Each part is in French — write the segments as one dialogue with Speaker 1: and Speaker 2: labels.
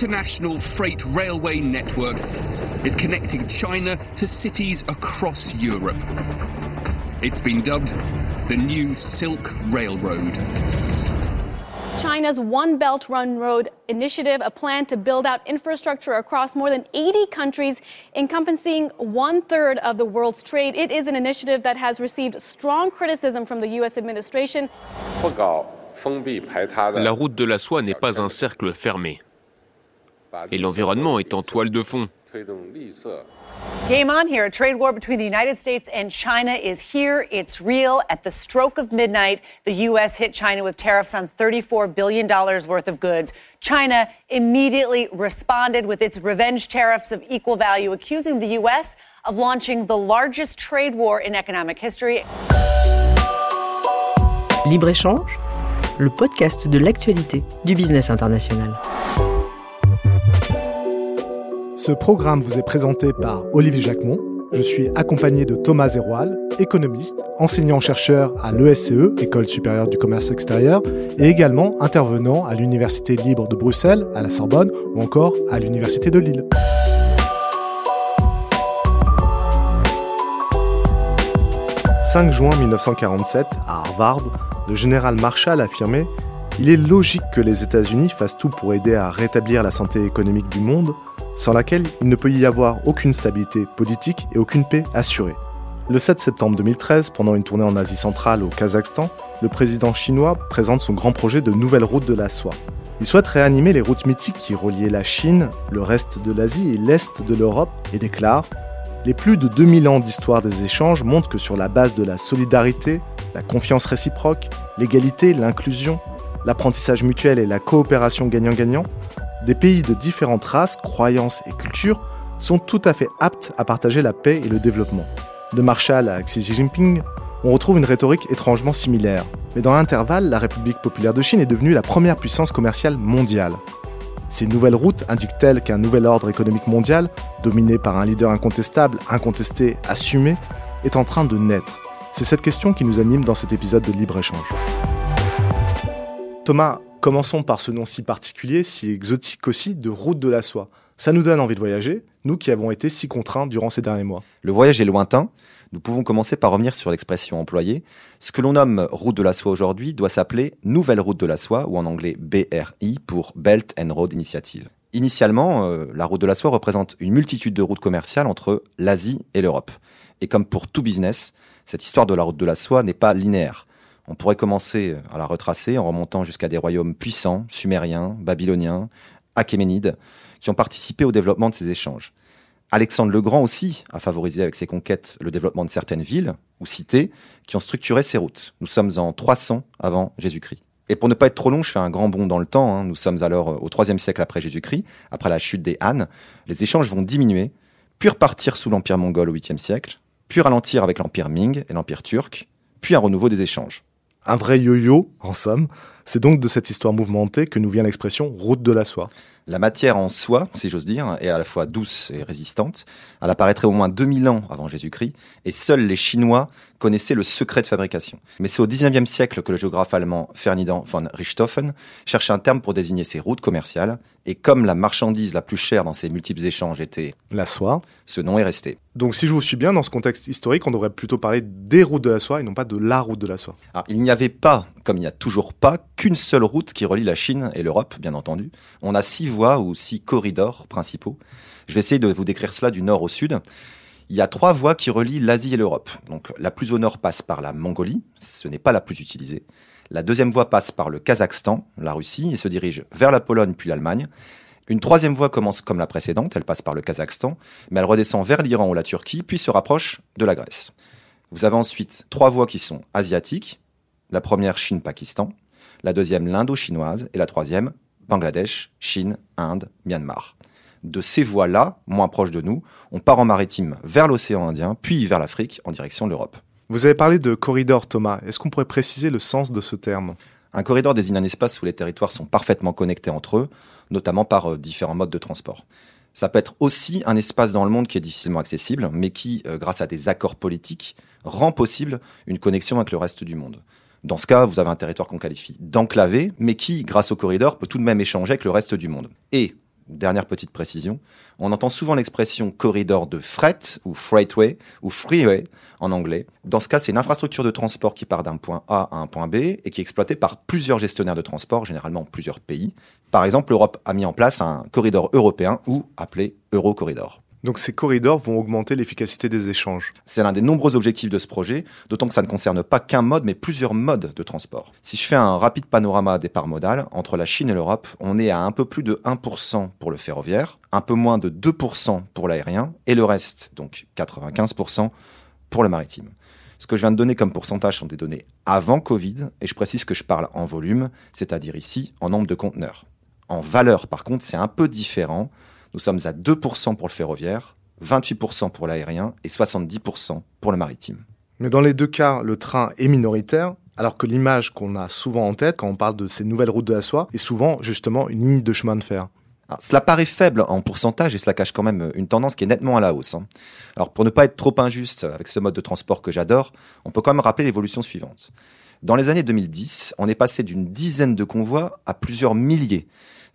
Speaker 1: international freight railway network is connecting China to cities across Europe. It's been dubbed the new Silk Railroad.
Speaker 2: China's One Belt One Road initiative, a plan to build out infrastructure across more than 80 countries, encompassing one third of the world's trade. It is an initiative that has received strong criticism from the U.S. administration.
Speaker 3: La route de la soie n'est pas un cercle fermé. Et l'environnement est en toile de fond.
Speaker 4: Game on here. A trade war between the United States and China is here. It's real. At the stroke of midnight, the U.S. hit China with tariffs on $34 billion worth of goods. China immediately responded with its revenge tariffs of equal value, accusing the U.S. of launching the largest trade war in economic history.
Speaker 5: Libre-échange, le podcast de l'actualité du business international.
Speaker 6: Ce programme vous est présenté par Olivier Jacquemont. Je suis accompagné de Thomas Zeroual, économiste, enseignant-chercheur à l'ESCE, École supérieure du commerce extérieur, et également intervenant à l'Université libre de Bruxelles, à la Sorbonne ou encore à l'Université de Lille. « 5 juin 1947, à Harvard, le général Marshall affirmait Il est logique que les États-Unis fassent tout pour aider à rétablir la santé économique du monde, sans laquelle il ne peut y avoir aucune stabilité politique et aucune paix assurée. Le 7 septembre 2013, pendant une tournée en Asie centrale au Kazakhstan, le président chinois présente son grand projet de nouvelle route de la soie. Il souhaite réanimer les routes mythiques qui reliaient la Chine, le reste de l'Asie et l'Est de l'Europe et déclare Les plus de 2000 ans d'histoire des échanges montrent que sur la base de la solidarité, la confiance réciproque, l'égalité, l'inclusion, l'apprentissage mutuel et la coopération gagnant-gagnant, des pays de différentes races, croyances et cultures sont tout à fait aptes à partager la paix et le développement. De Marshall à Xi Jinping, on retrouve une rhétorique étrangement similaire. Mais dans l'intervalle, la République populaire de Chine est devenue la première puissance commerciale mondiale. Ces nouvelles routes indiquent-elles qu'un nouvel ordre économique mondial, dominé par un leader incontestable, incontesté, assumé, est en train de naître C'est cette question qui nous anime dans cet épisode de Libre-Échange. Thomas, Commençons par ce nom si particulier, si exotique aussi, de route de la soie. Ça nous donne envie de voyager, nous qui avons été si contraints durant ces derniers mois.
Speaker 7: Le voyage est lointain. Nous pouvons commencer par revenir sur l'expression employée. Ce que l'on nomme route de la soie aujourd'hui doit s'appeler Nouvelle route de la soie, ou en anglais BRI pour Belt and Road Initiative. Initialement, euh, la route de la soie représente une multitude de routes commerciales entre l'Asie et l'Europe. Et comme pour tout business, cette histoire de la route de la soie n'est pas linéaire. On pourrait commencer à la retracer en remontant jusqu'à des royaumes puissants, sumériens, babyloniens, achéménides, qui ont participé au développement de ces échanges. Alexandre le Grand aussi a favorisé avec ses conquêtes le développement de certaines villes ou cités qui ont structuré ces routes. Nous sommes en 300 avant Jésus-Christ. Et pour ne pas être trop long, je fais un grand bond dans le temps. Hein. Nous sommes alors au 3 siècle après Jésus-Christ, après la chute des Han. Les échanges vont diminuer, puis repartir sous l'Empire mongol au 8e siècle, puis ralentir avec l'Empire Ming et l'Empire turc, puis un renouveau des échanges
Speaker 6: un vrai yo-yo, en somme. C'est donc de cette histoire mouvementée que nous vient l'expression route de la soie.
Speaker 7: La matière en soie, si j'ose dire, est à la fois douce et résistante. Elle apparaîtrait au moins 2000 ans avant Jésus-Christ, et seuls les Chinois connaissaient le secret de fabrication. Mais c'est au 19e siècle que le géographe allemand Ferdinand von Richthofen cherche un terme pour désigner ces routes commerciales, et comme la marchandise la plus chère dans ces multiples échanges était
Speaker 6: la soie,
Speaker 7: ce nom est resté.
Speaker 6: Donc si je vous suis bien, dans ce contexte historique, on devrait plutôt parler des routes de la soie et non pas de la route de la soie.
Speaker 7: Alors, il n'y avait pas, comme il n'y a toujours pas, qu'une seule route qui relie la Chine et l'Europe, bien entendu. On a six voies ou six corridors principaux. Je vais essayer de vous décrire cela du nord au sud. Il y a trois voies qui relient l'Asie et l'Europe. Donc la plus au nord passe par la Mongolie, ce n'est pas la plus utilisée. La deuxième voie passe par le Kazakhstan, la Russie, et se dirige vers la Pologne puis l'Allemagne. Une troisième voie commence comme la précédente, elle passe par le Kazakhstan, mais elle redescend vers l'Iran ou la Turquie, puis se rapproche de la Grèce. Vous avez ensuite trois voies qui sont asiatiques. La première, Chine-Pakistan. La deuxième, l'Indo-chinoise. Et la troisième, Bangladesh, Chine, Inde, Myanmar. De ces voies-là, moins proches de nous, on part en maritime vers l'océan Indien, puis vers l'Afrique en direction de l'Europe.
Speaker 6: Vous avez parlé de corridor, Thomas. Est-ce qu'on pourrait préciser le sens de ce terme?
Speaker 7: Un corridor désigne un espace où les territoires sont parfaitement connectés entre eux, notamment par euh, différents modes de transport. Ça peut être aussi un espace dans le monde qui est difficilement accessible, mais qui, euh, grâce à des accords politiques, rend possible une connexion avec le reste du monde. Dans ce cas, vous avez un territoire qu'on qualifie d'enclavé, mais qui, grâce au corridor, peut tout de même échanger avec le reste du monde. Et Dernière petite précision, on entend souvent l'expression corridor de fret ou freightway ou freeway en anglais. Dans ce cas, c'est une infrastructure de transport qui part d'un point A à un point B et qui est exploitée par plusieurs gestionnaires de transport, généralement plusieurs pays. Par exemple, l'Europe a mis en place un corridor européen ou appelé Eurocorridor.
Speaker 6: Donc ces corridors vont augmenter l'efficacité des échanges.
Speaker 7: C'est l'un des nombreux objectifs de ce projet, d'autant que ça ne concerne pas qu'un mode, mais plusieurs modes de transport. Si je fais un rapide panorama des parts modales, entre la Chine et l'Europe, on est à un peu plus de 1% pour le ferroviaire, un peu moins de 2% pour l'aérien, et le reste, donc 95%, pour le maritime. Ce que je viens de donner comme pourcentage sont des données avant Covid, et je précise que je parle en volume, c'est-à-dire ici en nombre de conteneurs. En valeur, par contre, c'est un peu différent. Nous sommes à 2% pour le ferroviaire, 28% pour l'aérien et 70% pour le maritime.
Speaker 6: Mais dans les deux cas, le train est minoritaire, alors que l'image qu'on a souvent en tête quand on parle de ces nouvelles routes de la soie est souvent justement une ligne de chemin de fer.
Speaker 7: cela paraît faible en pourcentage et cela cache quand même une tendance qui est nettement à la hausse. Hein. Alors pour ne pas être trop injuste avec ce mode de transport que j'adore, on peut quand même rappeler l'évolution suivante. Dans les années 2010, on est passé d'une dizaine de convois à plusieurs milliers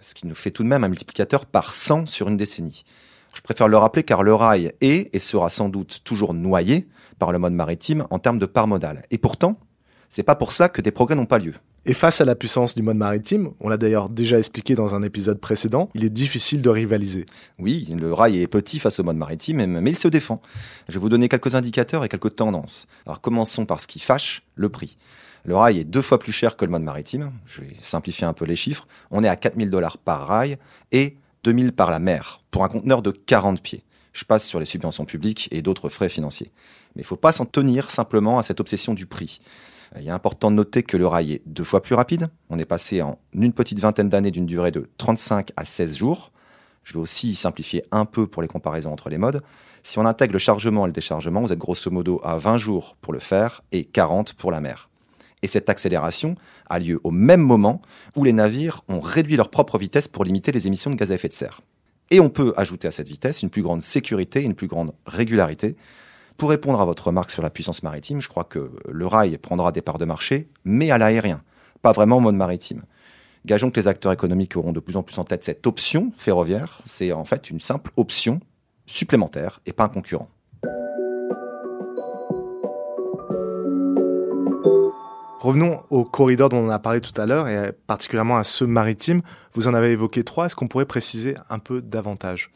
Speaker 7: ce qui nous fait tout de même un multiplicateur par 100 sur une décennie. Je préfère le rappeler car le rail est et sera sans doute toujours noyé par le mode maritime en termes de part modale. Et pourtant, c'est pas pour ça que des progrès n'ont pas lieu.
Speaker 6: Et face à la puissance du mode maritime, on l'a d'ailleurs déjà expliqué dans un épisode précédent, il est difficile de rivaliser.
Speaker 7: Oui, le rail est petit face au mode maritime, mais il se défend. Je vais vous donner quelques indicateurs et quelques tendances. Alors commençons par ce qui fâche, le prix. Le rail est deux fois plus cher que le mode maritime. Je vais simplifier un peu les chiffres. On est à 4000 dollars par rail et 2000 par la mer pour un conteneur de 40 pieds. Je passe sur les subventions publiques et d'autres frais financiers. Mais il ne faut pas s'en tenir simplement à cette obsession du prix. Il est important de noter que le rail est deux fois plus rapide. On est passé en une petite vingtaine d'années d'une durée de 35 à 16 jours. Je vais aussi simplifier un peu pour les comparaisons entre les modes. Si on intègre le chargement et le déchargement, vous êtes grosso modo à 20 jours pour le fer et 40 pour la mer. Et cette accélération a lieu au même moment où les navires ont réduit leur propre vitesse pour limiter les émissions de gaz à effet de serre. Et on peut ajouter à cette vitesse une plus grande sécurité, une plus grande régularité. Pour répondre à votre remarque sur la puissance maritime, je crois que le rail prendra des parts de marché, mais à l'aérien, pas vraiment en mode maritime. Gageons que les acteurs économiques auront de plus en plus en tête cette option ferroviaire. C'est en fait une simple option supplémentaire et pas un concurrent.
Speaker 6: Revenons au corridor dont on a parlé tout à l'heure et particulièrement à ceux maritimes. Vous en avez évoqué trois. Est-ce qu'on pourrait préciser un peu davantage?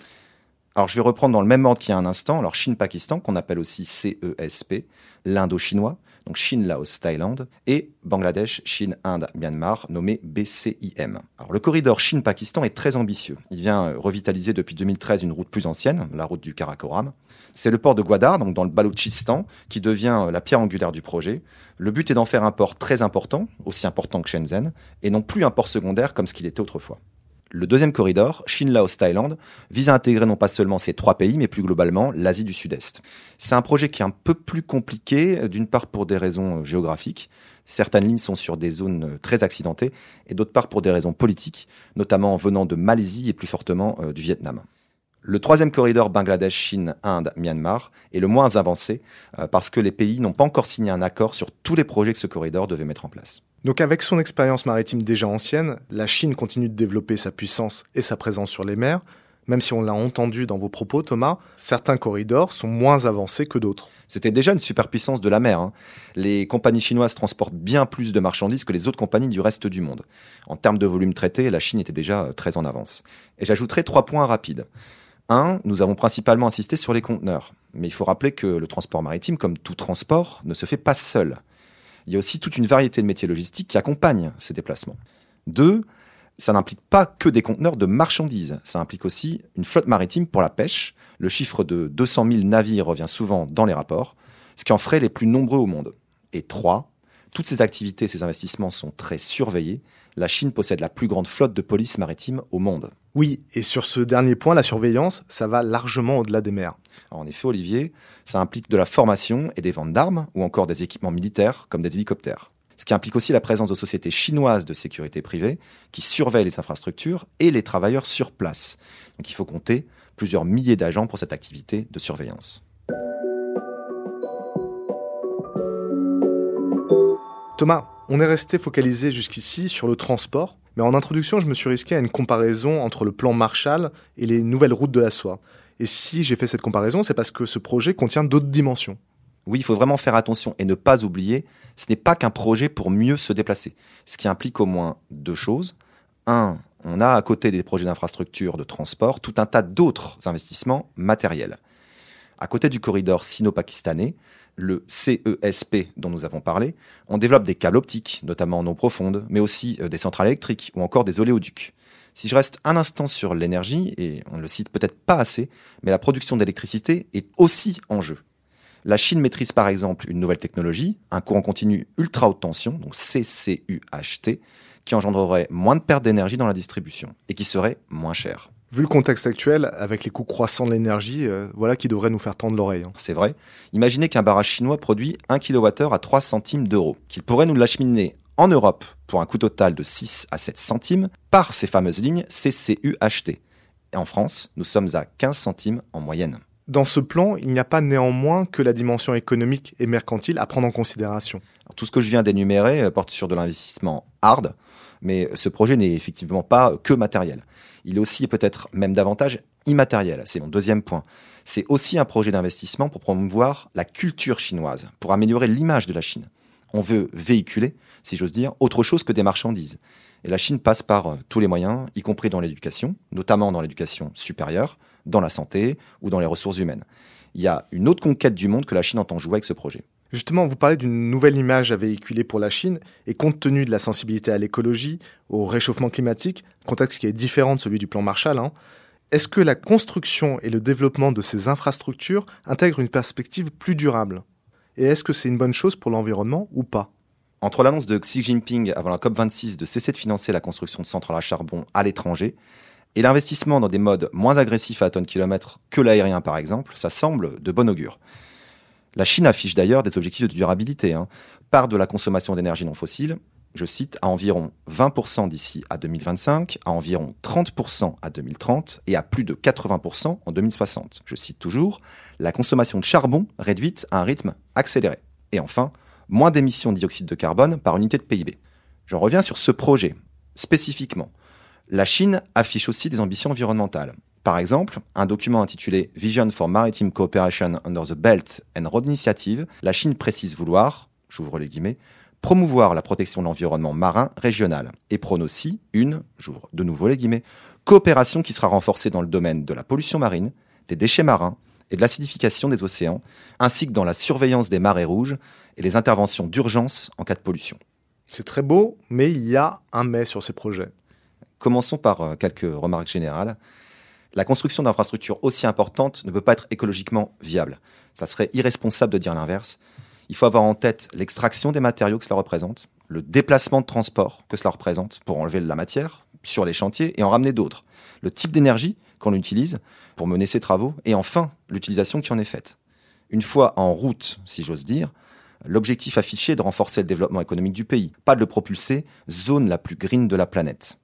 Speaker 7: Alors je vais reprendre dans le même ordre qu'il y a un instant. Alors Chine-Pakistan, qu'on appelle aussi CESP, l'Indo-Chinois, donc Chine, Laos, Thaïlande, et Bangladesh, Chine, Inde, Myanmar, nommé BCIM. Alors le corridor Chine-Pakistan est très ambitieux. Il vient euh, revitaliser depuis 2013 une route plus ancienne, la route du Karakoram. C'est le port de Gwadar, donc dans le Baloutchistan, qui devient euh, la pierre angulaire du projet. Le but est d'en faire un port très important, aussi important que Shenzhen, et non plus un port secondaire comme ce qu'il était autrefois. Le deuxième corridor, Chine-Laos-Thaïlande, vise à intégrer non pas seulement ces trois pays, mais plus globalement l'Asie du Sud-Est. C'est un projet qui est un peu plus compliqué, d'une part pour des raisons euh, géographiques. Certaines lignes sont sur des zones euh, très accidentées, et d'autre part pour des raisons politiques, notamment venant de Malaisie et plus fortement euh, du Vietnam. Le troisième corridor Bangladesh, Chine, Inde, Myanmar est le moins avancé parce que les pays n'ont pas encore signé un accord sur tous les projets que ce corridor devait mettre en place.
Speaker 6: Donc avec son expérience maritime déjà ancienne, la Chine continue de développer sa puissance et sa présence sur les mers. Même si on l'a entendu dans vos propos, Thomas, certains corridors sont moins avancés que d'autres.
Speaker 7: C'était déjà une superpuissance de la mer. Hein. Les compagnies chinoises transportent bien plus de marchandises que les autres compagnies du reste du monde. En termes de volume traité, la Chine était déjà euh, très en avance. Et j'ajouterai trois points rapides. Un, nous avons principalement insisté sur les conteneurs. Mais il faut rappeler que le transport maritime, comme tout transport, ne se fait pas seul il y a aussi toute une variété de métiers logistiques qui accompagnent ces déplacements. Deux, ça n'implique pas que des conteneurs de marchandises, ça implique aussi une flotte maritime pour la pêche. Le chiffre de 200 000 navires revient souvent dans les rapports, ce qui en ferait les plus nombreux au monde. Et trois, toutes ces activités, ces investissements sont très surveillés. La Chine possède la plus grande flotte de police maritime au monde.
Speaker 6: Oui, et sur ce dernier point, la surveillance, ça va largement au-delà des mers.
Speaker 7: en effet, Olivier, ça implique de la formation et des ventes d'armes, ou encore des équipements militaires, comme des hélicoptères. Ce qui implique aussi la présence de sociétés chinoises de sécurité privée, qui surveillent les infrastructures et les travailleurs sur place. Donc il faut compter plusieurs milliers d'agents pour cette activité de surveillance.
Speaker 6: Thomas, on est resté focalisé jusqu'ici sur le transport, Mais en introduction, je me suis risqué à une comparaison entre le plan Marshall et les nouvelles routes de la soie. Et si j'ai fait cette comparaison, c'est parce que ce projet contient d'autres dimensions.
Speaker 7: Oui, il faut vraiment faire attention et ne pas oublier, ce n'est pas qu'un projet pour mieux se déplacer, ce qui implique au moins deux choses. Un, on a à côté des projets d'infrastructure de transport tout un tas d'autres investissements matériels. À côté du corridor sino-pakistanais, le CESP dont nous avons parlé, on développe des câbles optiques, notamment en eau profonde, mais aussi euh, des centrales électriques ou encore des oléoducs. Si je reste un instant sur l'énergie, et on ne le cite peut-être pas assez, mais la production d'électricité est aussi en jeu. La Chine maîtrise par exemple une nouvelle technologie, un courant continu ultra haute tension, donc CCUHT, qui engendrerait moins de pertes d'énergie dans la distribution et qui serait moins cher.
Speaker 6: Vu le contexte actuel, avec les coûts croissants de l'énergie, euh, voilà qui devrait nous faire tendre l'oreille. Hein.
Speaker 7: C'est vrai. Imaginez qu'un barrage chinois produit 1 kWh à 3 centimes d'euros, qu'il pourrait nous l'acheminer en Europe pour un coût total de 6 à 7 centimes par ces fameuses lignes CCUHT. Et en France, nous sommes à 15 centimes en moyenne.
Speaker 6: Dans ce plan, il n'y a pas néanmoins que la dimension économique et mercantile à prendre en considération.
Speaker 7: tout ce que je viens d'énumérer euh, porte sur de l'investissement hard, mais ce projet n'est effectivement pas que matériel. Il est aussi peut-être même davantage immatériel. C'est mon deuxième point. C'est aussi un projet d'investissement pour promouvoir la culture chinoise, pour améliorer l'image de la Chine. On veut véhiculer, si j'ose dire, autre chose que des marchandises. Et la Chine passe par euh, tous les moyens, y compris dans l'éducation, notamment dans l'éducation supérieure, dans la santé ou dans les ressources humaines. Il y a une autre conquête du monde que la Chine entend jouer avec ce projet.
Speaker 6: Justement, vous parlez d'une nouvelle image à véhiculer pour la Chine, et compte tenu de la sensibilité à l'écologie, au réchauffement climatique, contexte qui est différent de celui du plan Marshall, hein, est-ce que la construction et le développement de ces infrastructures intègrent une perspective plus durable? Et est-ce que c'est une bonne chose pour l'environnement ou pas?
Speaker 7: Entre l'annonce de Xi Jinping avant la COP26 de cesser de financer la construction de centrales à charbon à l'étranger, et l'investissement dans des modes moins agressifs à tonne kilomètre que l'aérien par exemple, ça semble de bon augure. La Chine affiche d'ailleurs des objectifs de durabilité. Hein. Part de la consommation d'énergie non fossile, je cite, à environ 20% d'ici à 2025, à environ 30% à 2030 et à plus de 80% en 2060. Je cite toujours, la consommation de charbon réduite à un rythme accéléré. Et enfin, moins d'émissions de dioxyde de carbone par unité de PIB. J'en reviens sur ce projet, spécifiquement. La Chine affiche aussi des ambitions environnementales. Par exemple, un document intitulé Vision for Maritime Cooperation Under the Belt and Road Initiative, la Chine précise vouloir, j'ouvre les guillemets, promouvoir la protection de l'environnement marin régional et prône aussi une, j'ouvre de nouveau les guillemets, coopération qui sera renforcée dans le domaine de la pollution marine, des déchets marins et de l'acidification des océans, ainsi que dans la surveillance des marées rouges et les interventions d'urgence en cas de pollution.
Speaker 6: C'est très beau, mais il y a un mais sur ces projets.
Speaker 7: Commençons par euh, quelques remarques générales la construction d'infrastructures aussi importantes ne peut pas être écologiquement viable. Ça serait irresponsable de dire l'inverse. Il faut avoir en tête l'extraction des matériaux que cela représente, le déplacement de transport que cela représente pour enlever de la matière sur les chantiers et en ramener d'autres, le type d'énergie qu'on utilise pour mener ces travaux et enfin l'utilisation qui en est faite. Une fois en route, si j'ose dire, l'objectif affiché est de renforcer le développement économique du pays, pas de le propulser zone la plus green de la planète.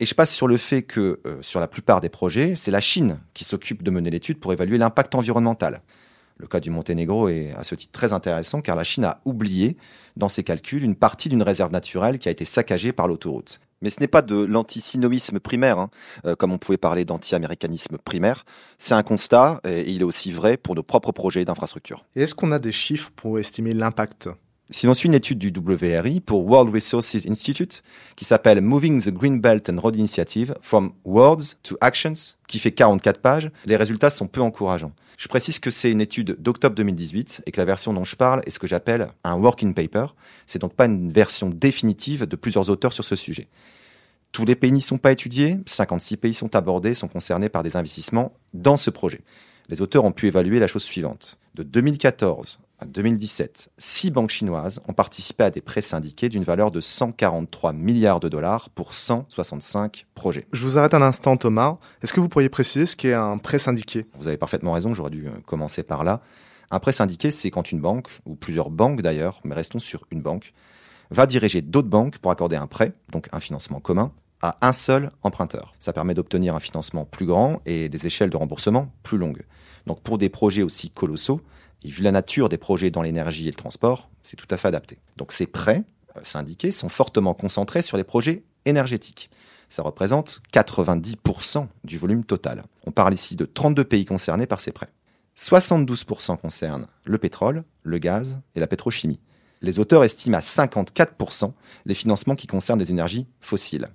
Speaker 7: Et je passe sur le fait que, euh, sur la plupart des projets, c'est la Chine qui s'occupe de mener l'étude pour évaluer l'impact environnemental. Le cas du Monténégro est à ce titre très intéressant car la Chine a oublié, dans ses calculs, une partie d'une réserve naturelle qui a été saccagée par l'autoroute. Mais ce n'est pas de l'antisinoïsme primaire, hein, euh, comme on pouvait parler d'anti-américanisme primaire. C'est un constat et il est aussi vrai pour nos propres projets d'infrastructure.
Speaker 6: Est-ce qu'on a des chiffres pour estimer l'impact?
Speaker 7: Si l'on suit une étude du WRI pour World Resources Institute qui s'appelle Moving the Green Belt and Road Initiative from Words to Actions, qui fait 44 pages, les résultats sont peu encourageants. Je précise que c'est une étude d'octobre 2018 et que la version dont je parle est ce que j'appelle un working paper. C'est donc pas une version définitive de plusieurs auteurs sur ce sujet. Tous les pays n'y sont pas étudiés, 56 pays sont abordés, sont concernés par des investissements dans ce projet. Les auteurs ont pu évaluer la chose suivante. De 2014 en 2017, six banques chinoises ont participé à des prêts syndiqués d'une valeur de 143 milliards de dollars pour 165 projets.
Speaker 6: Je vous arrête un instant, Thomas. Est-ce que vous pourriez préciser ce qu'est un prêt syndiqué
Speaker 7: Vous avez parfaitement raison, j'aurais dû euh, commencer par là. Un prêt syndiqué, c'est quand une banque, ou plusieurs banques d'ailleurs, mais restons sur une banque, va diriger d'autres banques pour accorder un prêt, donc un financement commun, à un seul emprunteur. Ça permet d'obtenir un financement plus grand et des échelles de remboursement plus longues. Donc pour des projets aussi colossaux, et vu la nature des projets dans l'énergie et le transport, c'est tout à fait adapté. Donc ces prêts euh, syndiqués sont fortement concentrés sur les projets énergétique. Ça représente 90% du volume total. On parle ici de 32 pays concernés par ces prêts. 72% concernent le pétrole, le gaz et la pétrochimie. Les auteurs estiment à 54% les financements qui concernent des énergies fossiles.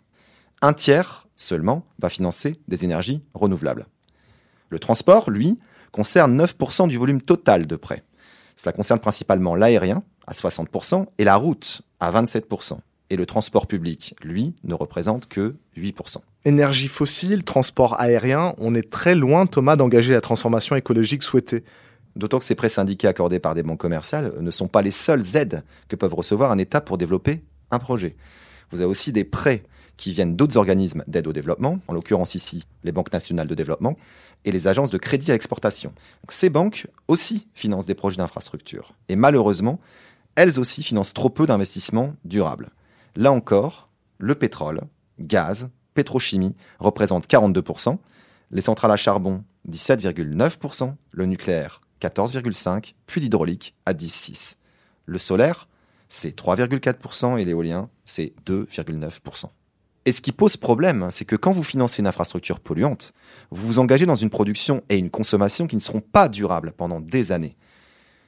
Speaker 7: Un tiers seulement va financer des énergies renouvelables. Le transport, lui, concerne 9% du volume total de prêts. Cela concerne principalement l'aérien, à 60%, et la route, à 27%. Et le transport public, lui, ne représente que 8%.
Speaker 6: Énergie fossile, transport aérien, on est très loin, Thomas, d'engager la transformation écologique souhaitée.
Speaker 7: D'autant que ces prêts syndiqués accordés par des banques commerciales ne sont pas les seules aides que peuvent recevoir un État pour développer un projet. Vous avez aussi des prêts qui viennent d'autres organismes d'aide au développement, en l'occurrence ici les banques nationales de développement, et les agences de crédit à exportation. ces banques aussi financent des projets d'infrastructure. Et malheureusement, elles aussi financent trop peu d'investissements durables. Là encore, le pétrole, gaz, pétrochimie représentent 42%, les centrales à charbon 17,9%, le nucléaire 14,5%, puis l'hydraulique à 10,6%. Le solaire, c'est 3,4% et l'éolien, c'est 2,9%. Et ce qui pose problème, c'est que quand vous financez une infrastructure polluante, vous vous engagez dans une production et une consommation qui ne seront pas durables pendant des années.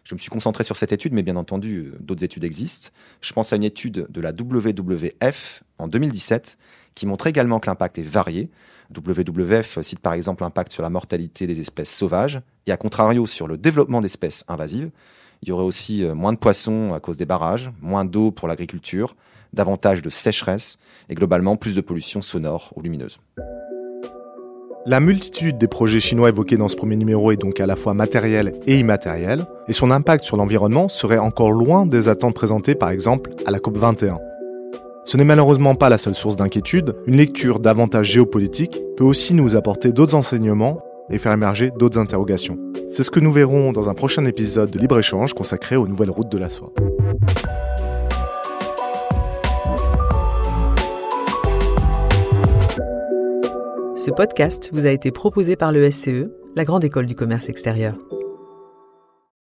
Speaker 7: Je me suis concentré sur cette étude, mais bien entendu, d'autres études existent. Je pense à une étude de la WWF en 2017 qui montre également que l'impact est varié. WWF cite par exemple l'impact sur la mortalité des espèces sauvages et à contrario sur le développement d'espèces invasives. Il y aurait aussi euh, moins de poissons à cause des barrages, moins d'eau pour l'agriculture, davantage de sécheresse et globalement plus de pollution sonore ou lumineuse.
Speaker 6: La multitude des projets chinois évoqués dans ce premier numéro est donc à la fois matérielle et immatérielle, et son impact sur l'environnement serait encore loin des attentes présentées par exemple à la COP21. Ce n'est malheureusement pas la seule source d'inquiétude, une lecture davantage géopolitique peut aussi nous apporter d'autres enseignements et faire émerger d'autres interrogations. C'est ce que nous verrons dans un prochain épisode de Libre-Échange consacré aux nouvelles routes de la soie.
Speaker 5: Ce podcast vous a été proposé par le SCE, la Grande École du Commerce Extérieur.